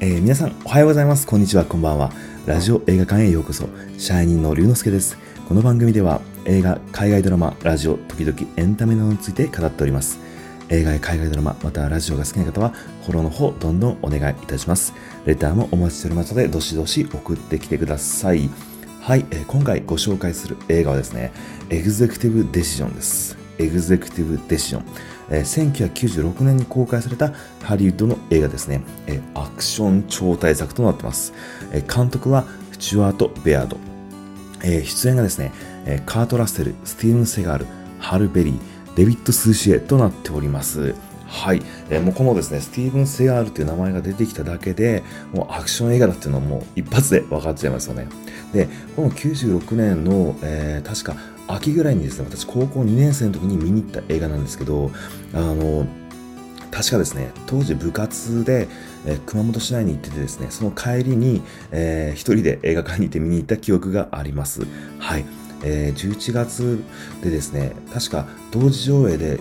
えー、皆さんおはようございます。こんにちは、こんばんは。ラジオ映画館へようこそ。シャイニーの龍之介です。この番組では映画、海外ドラマ、ラジオ、時々エンタメなどについて語っております。映画や海外ドラマ、またはラジオが好きな方は、フォローの方、どんどんお願いいたします。レターもお待ちしておりますので、どしどし送ってきてください。はい、えー、今回ご紹介する映画はですね、エグゼクティブデシジョンです。エグゼクティブデシジョン。えー、1996年に公開されたハリウッドの映画ですね、アクション超大作となっています。監督はスチュワート・ベアード。出演がですね、カート・ラッセル、スティーブン・セガール、ハル・ベリー、デビッド・スーシエとなっております。はい。えー、もうこのですね、スティーブン・セガールという名前が出てきただけで、もうアクション映画だっていうのはもう一発で分かっちゃいますよね。で、この96年の、えー、確か秋ぐらいにですね、私高校2年生の時に見に行った映画なんですけど、あの、確かですね、当時部活で、えー、熊本市内に行っててですね、その帰りに、えー、一人で映画館に行って見に行った記憶があります。はい。えー、11月でですね、確か同時上映で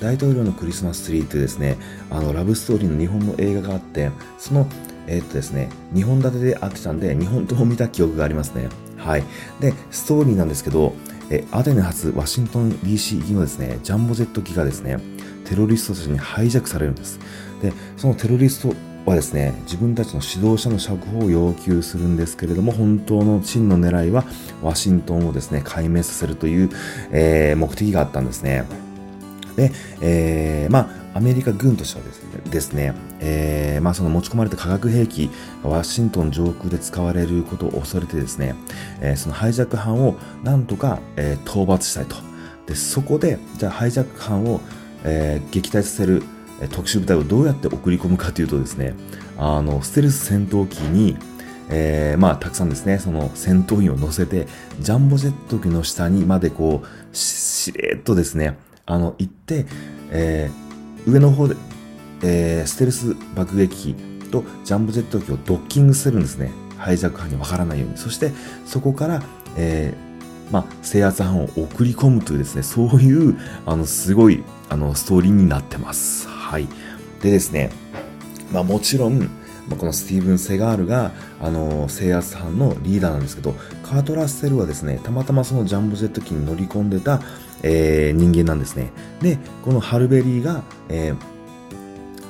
大統領のクリスマスツリーというですね、あの、ラブストーリーの日本の映画があって、その、えー、っとですね、2本立てであってたんで、2本とも見た記憶がありますね。はい。で、ストーリーなんですけど、えアテネ発ワシントン DC 行きのですね、ジャンボジェット機がですね、テロリストたちにハイジャックされるんです。で、そのテロリストはですね、自分たちの指導者の釈放を要求するんですけれども、本当の真の狙いはワシントンをですね、壊滅させるという、えー、目的があったんですね。で、えー、まあ、アメリカ軍としてはですね、ですねえー、まあ、その持ち込まれた化学兵器ワシントン上空で使われることを恐れてですね、えー、そのハイジャック犯をなんとか、えー、討伐したいと。で、そこで、じゃあハイジャック犯を、えー、撃退させる特殊部隊をどうやって送り込むかというとですね、あの、ステルス戦闘機に、えー、まあ、たくさんですね、その戦闘員を乗せて、ジャンボジェット機の下にまでこう、しれっとですね、あの、行って、えー、上の方で、えー、ステルス爆撃機とジャンボジェット機をドッキングするんですね。ハイジャック犯にわからないように。そして、そこから、えー、まあ、制圧犯を送り込むというですね、そういう、あの、すごい、あの、ストーリーになってます。はい。でですね、まあ、もちろん、このスティーブン・セガールが、あの、制圧犯のリーダーなんですけど、カート・ラッセルはですね、たまたまそのジャンボジェット機に乗り込んでた、えー、人間なんですね。で、このハルベリーが、えー、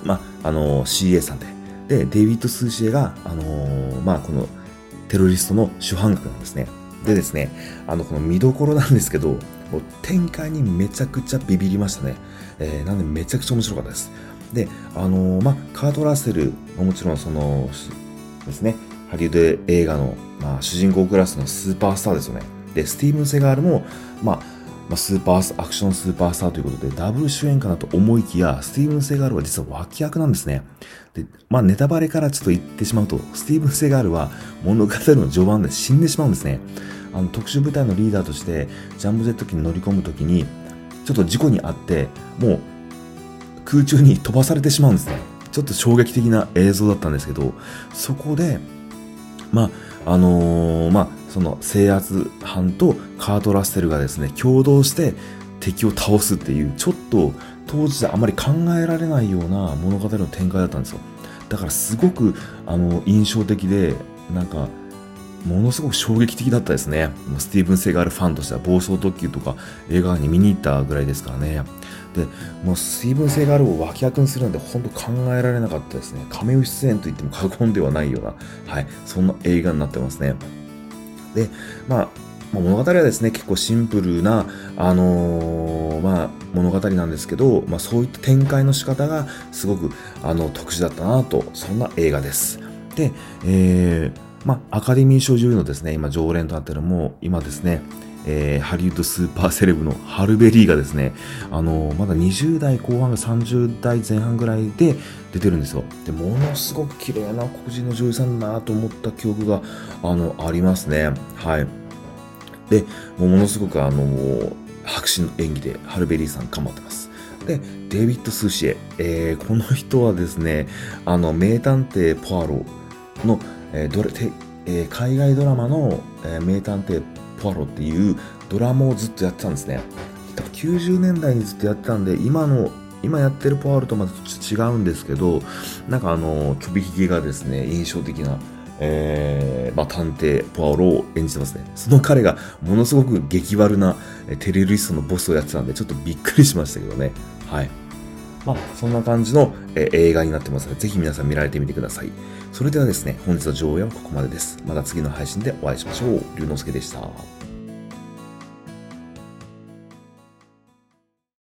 まあ、あの、CA さんで、で、デイビッド・スーシエが、あのー、まあ、このテロリストの主犯格なんですね。でですね、あの、この見どころなんですけど、もう展開にめちゃくちゃビビりましたね。えー、なんでめちゃくちゃ面白かったです。で、あのー、まあ、カート・ラッセル、もちろんその、ですね、ハリウッド映画の、まあ、主人公クラスのスーパースターですよね。で、スティーブン・セガールも、まあ、まあ、スーパー、アクションスーパースターということで、ダブル主演かなと思いきや、スティーブン・セガールは実は脇役なんですね。で、まあ、ネタバレからちょっと言ってしまうと、スティーブン・セガールは物語の序盤で死んでしまうんですね。あの、特殊部隊のリーダーとして、ジャンボジェット機に乗り込むときに、ちょっと事故にあって、もう、空中に飛ばされてしまうんですね。ちょっと衝撃的な映像だったんですけど、そこで、まあ、あのー、まあ、その制圧班とカート・ラッセルがですね、共同して敵を倒すっていう、ちょっと当時であまり考えられないような物語の展開だったんですよ。だからすごく、あの、印象的で、なんか、ものすごく衝撃的だったですね。スティーブン・セガールファンとしては暴走特急とか映画に見に行ったぐらいですからね。で、もうスティーブン・セガールを脇役にするなんて本当考えられなかったですね。亀尾出演と言っても過言ではないような、はい、そんな映画になってますね。で、まあ、物語はですね、結構シンプルな、あのー、まあ、物語なんですけど、まあ、そういった展開の仕方がすごく、あの、特殊だったなと、そんな映画です。で、えー、まあ、アカデミー賞女優のですね、今常連となっているも、今ですね、えー、ハリウッドスーパーセレブのハルベリーがですね、あの、まだ20代後半か30代前半ぐらいで出てるんですよ。で、ものすごく綺麗な黒人の女優さんだなと思った記憶が、あの、ありますね。はい。で、ものすごくあの、迫真の演技でハルベリーさん頑張ってます。で、デイビッド・スーシエ。えー、この人はですね、あの、名探偵ポアロの、えー、どれえー、海外ドラマの、えー、名探偵ポアロっていうドラマをずっとやってたんですね。90年代にずっとやってたんで、今の今やってるポワロとまた違うんですけど、なんかあの、ちょびひげがですね、印象的な、えー、まあ、探偵ポワロを演じてますね。その彼がものすごく激悪なテレリストのボスをやってたんで、ちょっとびっくりしましたけどね。はい。まあ、そんな感じの、え映画になってますので、ぜひ皆さん見られてみてください。それではですね、本日の上映はここまでです。また次の配信でお会いしましょう。龍之介でした。